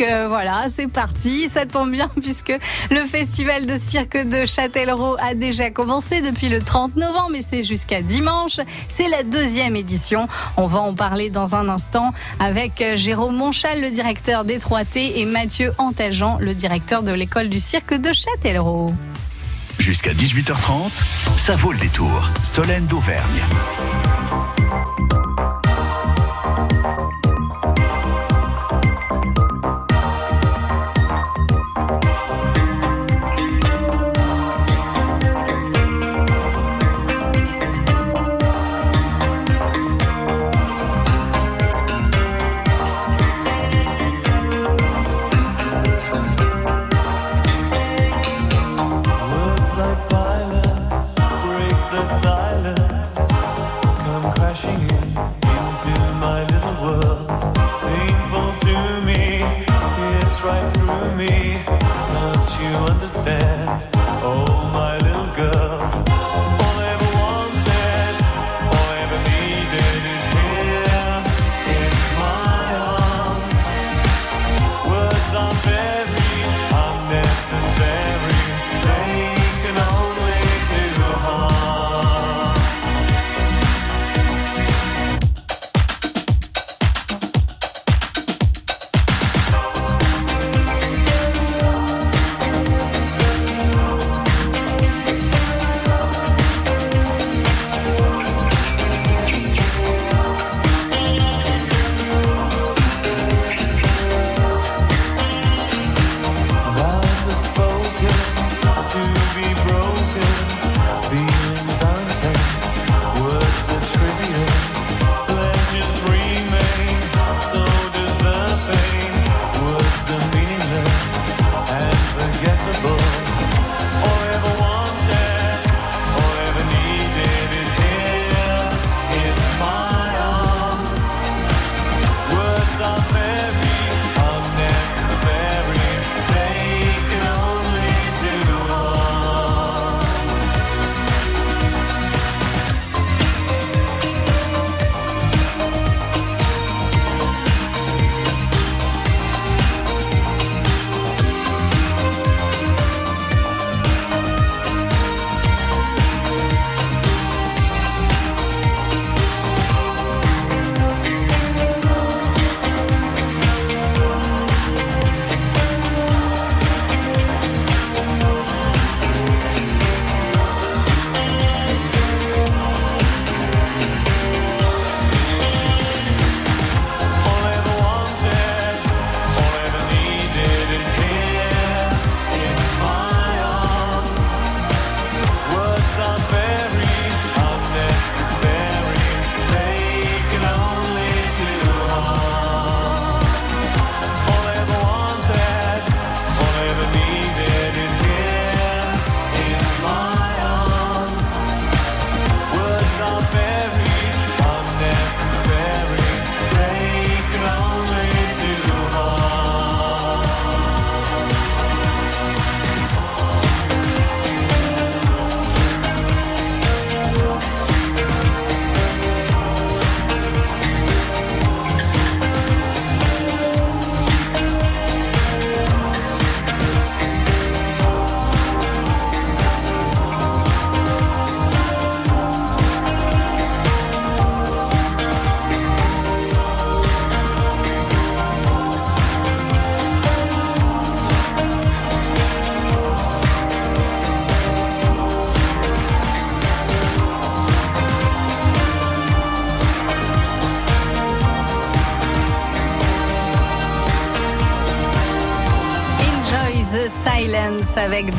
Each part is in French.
Euh, voilà, c'est parti. Ça tombe bien puisque le festival de cirque de Châtellerault a déjà commencé depuis le 30 novembre et c'est jusqu'à dimanche. C'est la deuxième édition. On va en parler dans un instant avec euh, Jérôme Monchal, le directeur des 3T et Mathieu Antageant, le directeur de l'école du cirque de Châtellerault. Jusqu'à 18h30, ça vaut le détour. Solène d'Auvergne.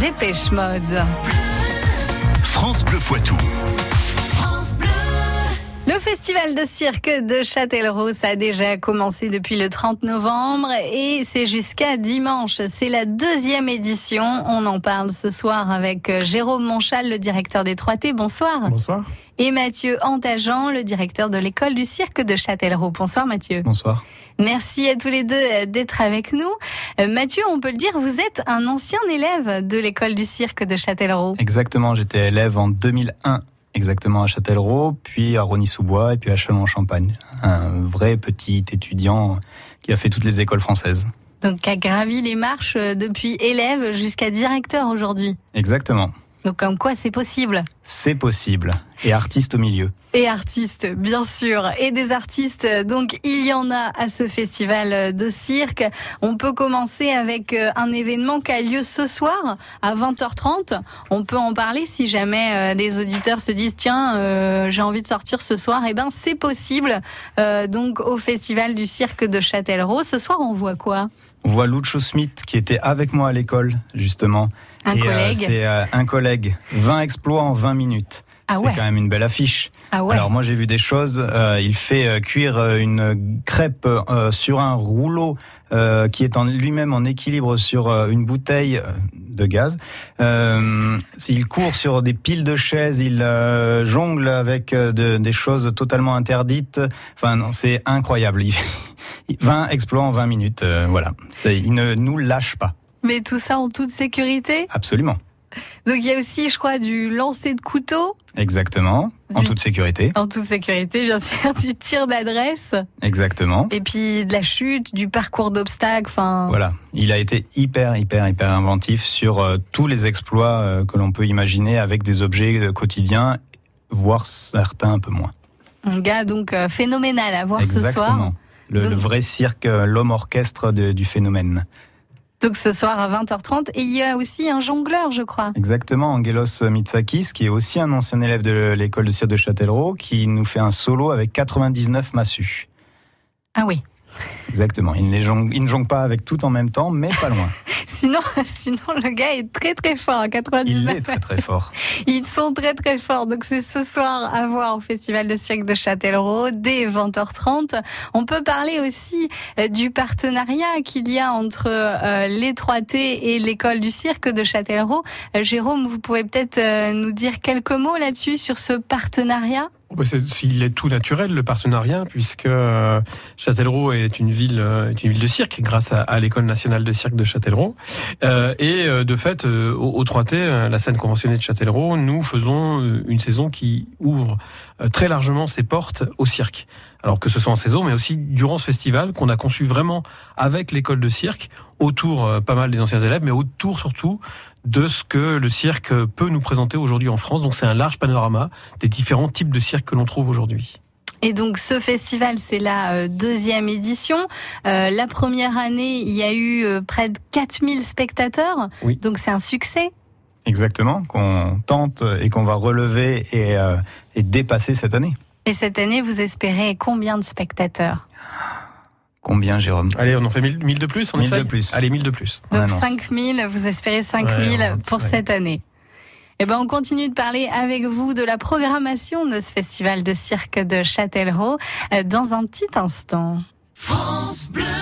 Dépêche Mode. France Bleu Poitou. Le festival de cirque de Châtellerault a déjà commencé depuis le 30 novembre et c'est jusqu'à dimanche. C'est la deuxième édition. On en parle ce soir avec Jérôme Monchal, le directeur des 3T. Bonsoir. Bonsoir. Et Mathieu Antageant, le directeur de l'école du cirque de Châtellerault. Bonsoir Mathieu. Bonsoir. Merci à tous les deux euh, d'être avec nous. Euh, Mathieu, on peut le dire, vous êtes un ancien élève de l'école du cirque de Châtellerault. Exactement, j'étais élève en 2001 exactement à Châtellerault, puis à Rony-sous-Bois et puis à Chalon-en-Champagne. Un vrai petit étudiant qui a fait toutes les écoles françaises. Donc, qui a gravi les marches euh, depuis élève jusqu'à directeur aujourd'hui. Exactement. Donc, comme quoi c'est possible. C'est possible. Et artiste au milieu. Et artistes, bien sûr. Et des artistes, donc il y en a à ce festival de cirque. On peut commencer avec euh, un événement qui a lieu ce soir à 20h30. On peut en parler si jamais euh, des auditeurs se disent tiens, euh, j'ai envie de sortir ce soir. Eh ben c'est possible. donc au festival du cirque de Châtellerault, ce soir on voit quoi? On voit Lucho Smith qui était avec moi à l'école justement. Un collègue. c'est un collègue. 20 exploits en 20 minutes. Ah c'est quand même une belle affiche. Ah ouais. Alors moi j'ai vu des choses. Euh, il fait euh, cuire euh, une crêpe sur un rouleau qui est en lui-même en équilibre sur une bouteille de gaz. il court sur des piles de chaises. Il jongle avec des choses totalement interdites. Enfin non, c'est incroyable. 20 exploits en 20 minutes. voilà. Il ne nous lâche pas. Mais tout ça en toute sécurité Absolument. Donc il y a aussi, je crois, du lancer de couteau. Exactement, en toute sécurité. En toute sécurité, bien sûr, du tir d'adresse. Exactement. Et puis de la chute, du parcours d'obstacles. Enfin. Voilà, il a été hyper, hyper, hyper inventif sur euh, tous les exploits euh, que l'on peut imaginer avec des objets euh, quotidiens, voire certains un peu moins. Un gars donc phénoménal à voir ce soir. Exactement. Le, le, vrai cirque, l'homme orchestre du phénomène. Donc ce soir à 20h30. Et il y a aussi un jongleur, je crois. Exactement, Angelos Mitsakis, qui est aussi un ancien élève de l'école de cirque de Châtellerault, qui nous fait un solo avec 99 massues. Ah oui. Exactement. Il, il ne jongle pas avec tout en même temps, mais pas loin. sinon, sinon, le gars est très très fort à 99. Il est très très fort. Ils sont très très forts. Donc c'est ce soir à voir au Festival de cirque de Châtellerault dès 20h30. On peut parler aussi euh, du partenariat qu'il y a entre euh, l'étroité et l'école du cirque de Châtellerault. Euh, Jérôme, vous pouvez peut-être nous dire quelques mots là-dessus sur ce partenariat? Oh, bah, il est tout naturel le partenariat puisque euh, Châtellerault est une ville euh, une ville de cirque grâce à, l'école nationale de cirque de Châtellerault. Euh, et de fait au, 3T la scène conventionnée de Châtellerault nous faisons une saison qui ouvre très largement ses portes au cirque alors que ce soit en saison, mais aussi durant ce festival qu'on a conçu vraiment avec l'école de cirque, autour pas mal des anciens élèves, mais autour surtout de ce que le cirque peut nous présenter aujourd'hui en France. Donc c'est un large panorama des différents types de cirque que l'on trouve aujourd'hui. Et donc ce festival, c'est la euh, deuxième édition. Euh, la première année, il y a eu euh, près de 4000 spectateurs. Oui. Donc c'est un succès. Exactement, qu'on tente et qu'on va relever et, et dépasser cette année. Et cette année, vous espérez combien de spectateurs Combien, Jérôme? Allez, on en fait 1000, de plus on 1000 de plus. Allez, 1000 de plus. Donc 5000, vous espérez 5000 pour cette année. Eh ben, on continue de parler avec vous de la programmation de ce festival de cirque de Châtellerault euh, dans un petit instant. France Bleu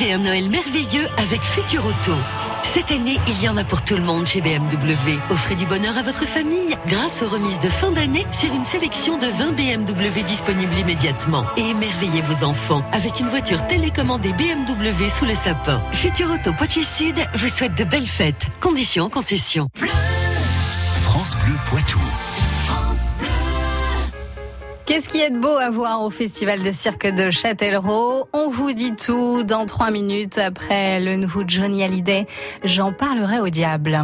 Vivez un Noël merveilleux avec Futur Auto. Cette année, il y en a pour tout le monde chez BMW. Offrez du bonheur à votre famille grâce aux remises de fin d'année sur une sélection de 20 BMW disponibles immédiatement. Et émerveillez vos enfants avec une voiture télécommandée BMW sous le sapin. Futur Auto Poitiers Sud vous souhaite de belles fêtes. Conditions en concession. France Bleu Poitou. Qu'est-ce qui est beau à voir au Festival de cirque de Châtellerault? On vous dit tout dans trois minutes après le nouveau Johnny Hallyday. J'en parlerai au diable.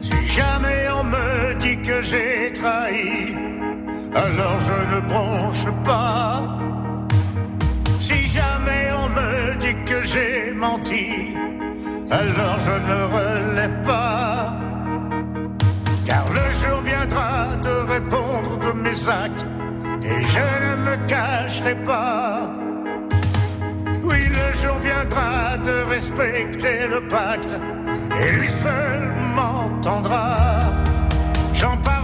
Si jamais on me dit que j'ai trahi, alors je ne bronche pas. Si jamais on me dit que j'ai menti, alors je ne relève pas. Jour viendra de répondre de mes actes et je ne me cacherai pas. Oui, le jour viendra de respecter le pacte et lui seul m'entendra. J'en parlerai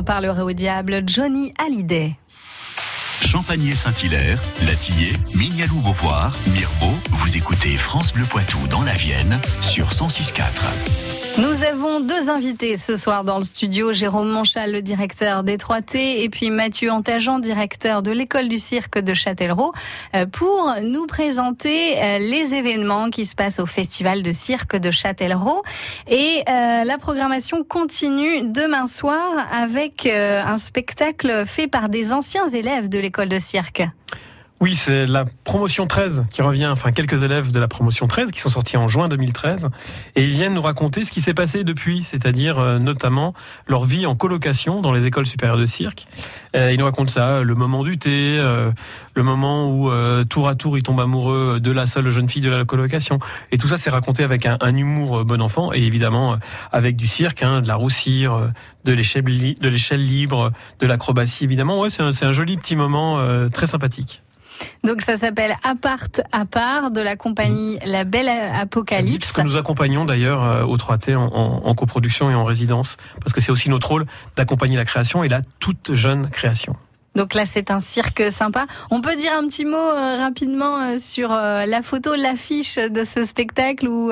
en parlerait au diable Johnny Hallyday. Champagné Saint-Hilaire, Latillé, Mignalou Beauvoir, Mirbeau, vous écoutez France Bleu Poitou dans la Vienne sur 106.4. Nous avons deux invités ce soir dans le studio, Jérôme Monchal, le directeur des 3T, et puis Mathieu Antageant, directeur de l'école du cirque de Châtellerault, euh, pour nous présenter euh, les événements qui se passent au festival de cirque de Châtellerault. Et euh, la programmation continue demain soir avec un spectacle fait par des anciens élèves de l'école de cirque. Oui, c'est la promotion 13 qui revient, enfin quelques élèves de la promotion 13 qui sont sortis en juin 2013 et ils viennent nous raconter ce qui s'est passé depuis, c'est-à-dire euh, notamment leur vie en colocation dans les écoles supérieures de cirque. Euh, ils nous racontent ça, le moment du thé, euh, le moment où tour à tour ils tombent amoureux de la seule jeune fille de la colocation et tout ça c'est raconté avec un, humour bon enfant et évidemment avec du cirque, hein, de la roussire, de l'échelle de l'échelle libre, de l'acrobatie évidemment. Ouais, c'est un, un, joli petit moment très sympathique. Donc ça s'appelle Apart à part de la compagnie La Belle Apocalypse. Que nous accompagnons d'ailleurs euh, au 3T en, en, coproduction et en résidence, parce que c'est aussi notre rôle d'accompagner la création et la toute jeune création. Donc là, c'est un cirque sympa. On peut dire un petit mot euh, rapidement euh, sur la photo, l'affiche de ce spectacle ou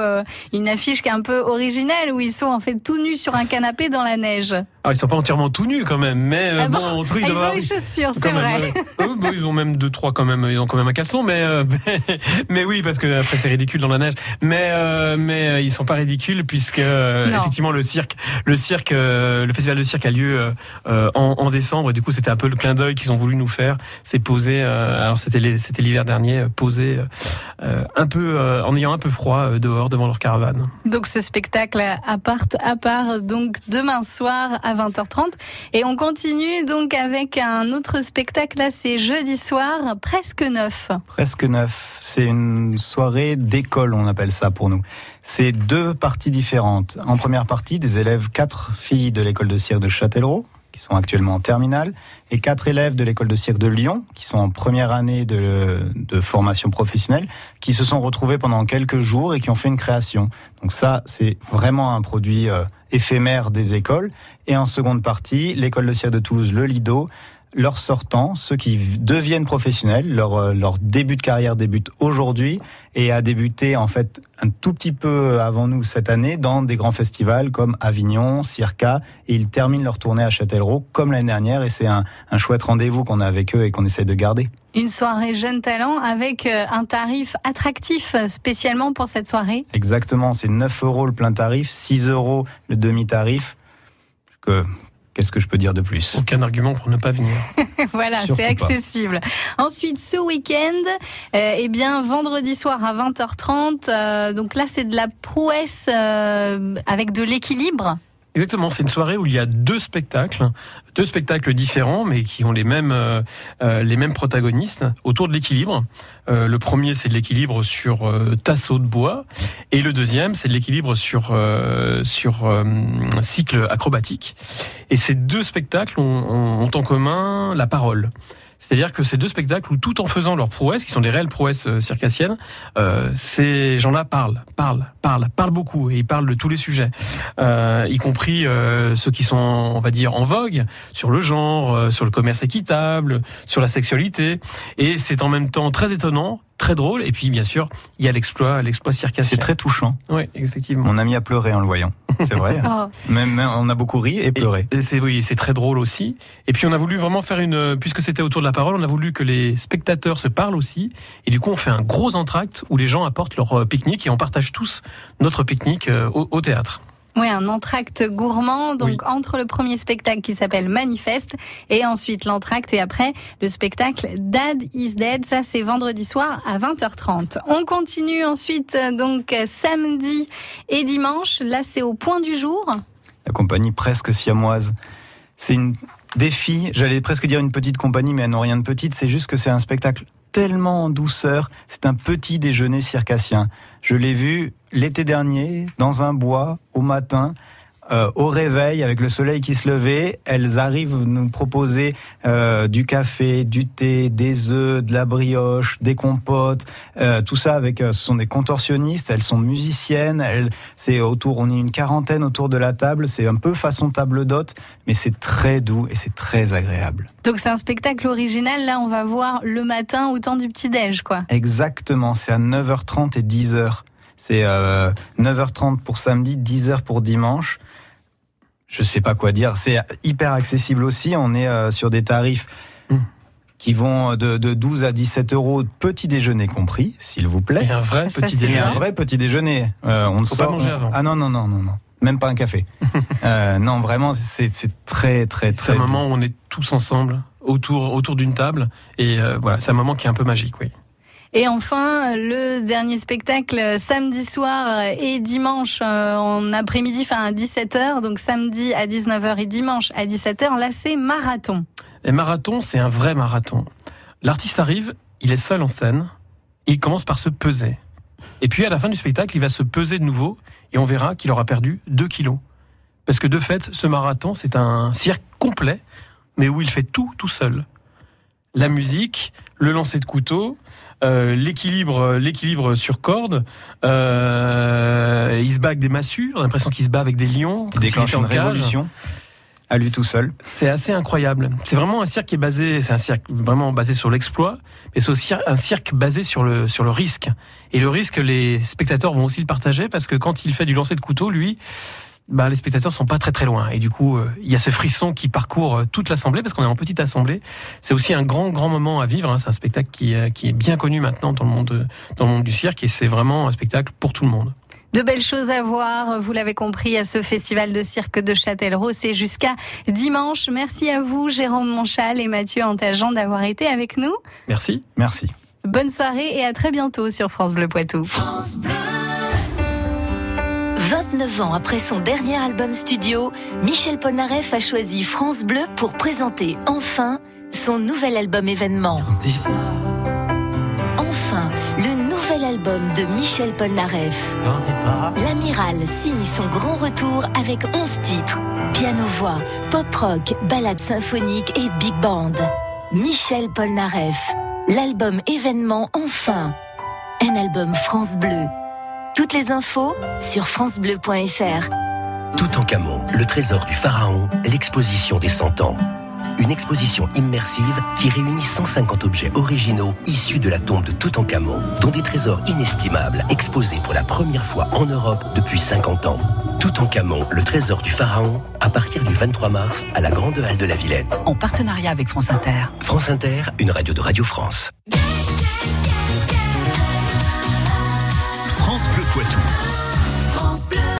une affiche qui est un peu originelle où ils sont en fait tout nus sur un canapé dans la neige. Ah, ils sont pas entièrement tout nus quand même, mais euh, ah bon, truc ils, ont les chaussures, c'est vrai. ils ont même deux trois quand même, ils ont quand même un caleçon, mais euh, mais, oui parce que après c'est ridicule dans la neige, mais euh, mais ils sont pas ridicules puisque effectivement le cirque, le cirque, le festival de cirque a lieu en, en, décembre et du coup c'était un peu le clin d'œil qu'ils ont voulu nous faire, c'est poser, alors c'était c'était l'hiver dernier, poser un peu en ayant un peu froid dehors devant leur caravane. Donc ce spectacle à part à part donc demain soir à 20h30. Et on continue donc avec un autre spectacle, là c'est jeudi soir, presque neuf. Presque neuf, c'est une soirée d'école, on appelle ça pour nous. C'est deux parties différentes. En première partie, des élèves, quatre filles de l'école de cirque de Châtellerault, qui sont actuellement en terminale, et quatre élèves de l'école de cirque de Lyon, qui sont en première année de, formation professionnelle, qui se sont retrouvés pendant quelques jours et qui ont fait une création. Donc ça, c'est vraiment un produit euh, éphémère des écoles. Et en seconde partie, l'école de cirque de Toulouse, le Lido, leurs sortants, ceux qui deviennent professionnels, leur, euh, leur début de carrière débute aujourd'hui et a débuté en fait un tout petit peu avant nous cette année dans des grands festivals comme Avignon, Circa et ils terminent leur tournée à Châtellerault comme l'année dernière et c'est un, un chouette rendez-vous qu'on a avec eux et qu'on essaie de garder. Une soirée jeune talent avec euh, un tarif attractif spécialement pour cette soirée Exactement, c'est 9 euros le plein tarif, 6 euros le demi-tarif. Que Qu'est-ce que je peux dire de plus? Aucun argument pour ne pas venir. voilà, c'est accessible. Ensuite, ce week-end, euh, eh bien, vendredi soir à 20h30. Euh, donc là, c'est de la prouesse euh, avec de l'équilibre. Exactement, c'est une soirée où il y a deux spectacles, deux spectacles différents, mais qui ont les mêmes euh, euh, les mêmes protagonistes autour de l'équilibre. Euh, le premier, c'est de l'équilibre sur tasseau de bois, et le deuxième, c'est de l'équilibre sur sur cycle acrobatique. Et ces deux spectacles ont en commun la parole. C'est-à-dire que ces deux spectacles où tout en faisant leurs prouesses, qui sont des réelles prouesses euh, circassiennes, euh, ces gens-là parlent, parlent, parlent, parlent beaucoup et ils parlent de tous les sujets, euh, y compris euh, ceux qui sont, on va dire, en vogue sur le genre, euh, sur le commerce équitable, sur la sexualité. Et c'est en même temps très étonnant très drôle. Et puis, bien sûr, il y a l'exploit, l'exploit circassien. C'est très touchant. Oui, effectivement. Mon ami a pleuré en le voyant. C'est vrai. oh. même, on a beaucoup ri et pleuré. c'est oui, c'est très drôle aussi. Et puis, on a voulu vraiment faire une, puisque c'était autour de la parole, on a voulu que les spectateurs se parlent aussi. Et du coup, on fait un gros entracte où les gens apportent leur euh, pique-nique et on partage tous notre pique-nique euh, au théâtre. Oui, un entracte gourmand, donc entre le premier spectacle qui s'appelle Manifeste et ensuite l'entracte et après le spectacle Dad is Dead. Ça, c'est vendredi soir à 20h30. On continue ensuite donc samedi et dimanche. Là, c'est au point du jour. La compagnie presque siamoise. C'est une défi, j'allais presque dire une petite compagnie, mais elles n'ont rien de petite. C'est juste que c'est un spectacle tellement en douceur. C'est un petit déjeuner circassien. Je l'ai vu l'été dernier dans un bois au matin euh, au réveil, avec le soleil qui se levait, elles arrivent nous proposer euh, du café, du thé, des œufs, de la brioche, des compotes, euh, tout ça avec. euh, ce sont des contorsionnistes. Elles sont musiciennes. Elles, c'est autour. On est une quarantaine autour de la table. C'est un peu façon table d'hôte, mais c'est très doux et c'est très agréable. Donc c'est un spectacle original. Là, on va voir le matin au temps du petit-déj, quoi. Exactement. C'est à 9h30 et 10h. C'est euh, 9h30 pour samedi, 10h pour dimanche. Je sais pas quoi dire. C'est hyper accessible aussi. On est euh, sur des tarifs Mm. qui vont de, de 12 à 17 euros, petit déjeuner compris, s'il vous plaît. Et un vrai Ça, petit déjeuner. un vrai petit déjeuner. Euh, on ne Faut pas sort. manger avant. Ah non non non non non. Même pas un café. euh, non vraiment c'est c'est très très C'est très. un moment où on est tous ensemble autour autour d'une table et euh, voilà, c'est un moment qui est un peu magique, oui. Et enfin, le dernier spectacle samedi soir et dimanche euh, en après-midi, enfin à 17h. Donc samedi à 19h et dimanche à 17h. Là, c'est marathon. Et marathon, c'est un vrai marathon. L'artiste arrive, il est seul en scène, il commence par se peser. Et puis à la fin du spectacle, il va se peser de nouveau, et on verra qu'il aura perdu 2 kilos. Parce que de fait, ce marathon, c'est un cirque complet, mais où il fait tout tout seul. La musique, le lancer de couteau, euh, l'équilibre, l'équilibre sur corde. Euh, il se bat avec des massues. On a l'impression qu'il se bat avec des lions. Il déclenche en une révolution à lui tout seul. C'est assez incroyable. C'est vraiment un cirque qui est basé, c'est un cirque vraiment basé sur l'exploit, mais c'est aussi un cirque basé sur le sur le risque. Et le risque, les spectateurs vont aussi le partager parce que quand il fait du lancer de couteau, lui, bah les spectateurs sont pas très très loin. Et du coup, euh, il y a ce frisson qui parcourt euh, toute l'assemblée parce qu'on est en petite assemblée. C'est aussi un grand grand moment à vivre. hein. C'est un spectacle qui euh, qui est bien connu maintenant dans le monde dans le monde du cirque et c'est vraiment un spectacle pour tout le monde. De belles choses à voir, vous l'avez compris, à ce festival de cirque de Châtellerault. C'est jusqu'à dimanche. Merci à vous, Jérôme Monchal et Mathieu Antageant, d'avoir été avec nous. Merci. Merci. Bonne soirée et à très bientôt sur France Bleu Poitou. 29 ans après son dernier album studio, Michel Polnareff a choisi France Bleu pour présenter enfin son nouvel album événement. Enfin, le nouvel album de Michel Polnareff. L'Amiral signe son grand retour avec 11 titres. Piano-voix, pop-rock, ballade symphonique et big band. Michel Polnareff, l'album événement enfin. Un album France Bleu. Toutes les infos sur francebleu.fr. Toutankhamon, le trésor du pharaon, l'exposition des 100 ans. Une exposition immersive qui réunit 150 objets originaux issus de la tombe de Toutankhamon, dont des trésors inestimables exposés pour la première fois en Europe depuis 50 ans. Toutankhamon, le trésor du pharaon, à partir du 23 mars à la Grande Halle de la Villette. En partenariat avec France Inter. France Inter, une radio de Radio France. France Bleu Poitou.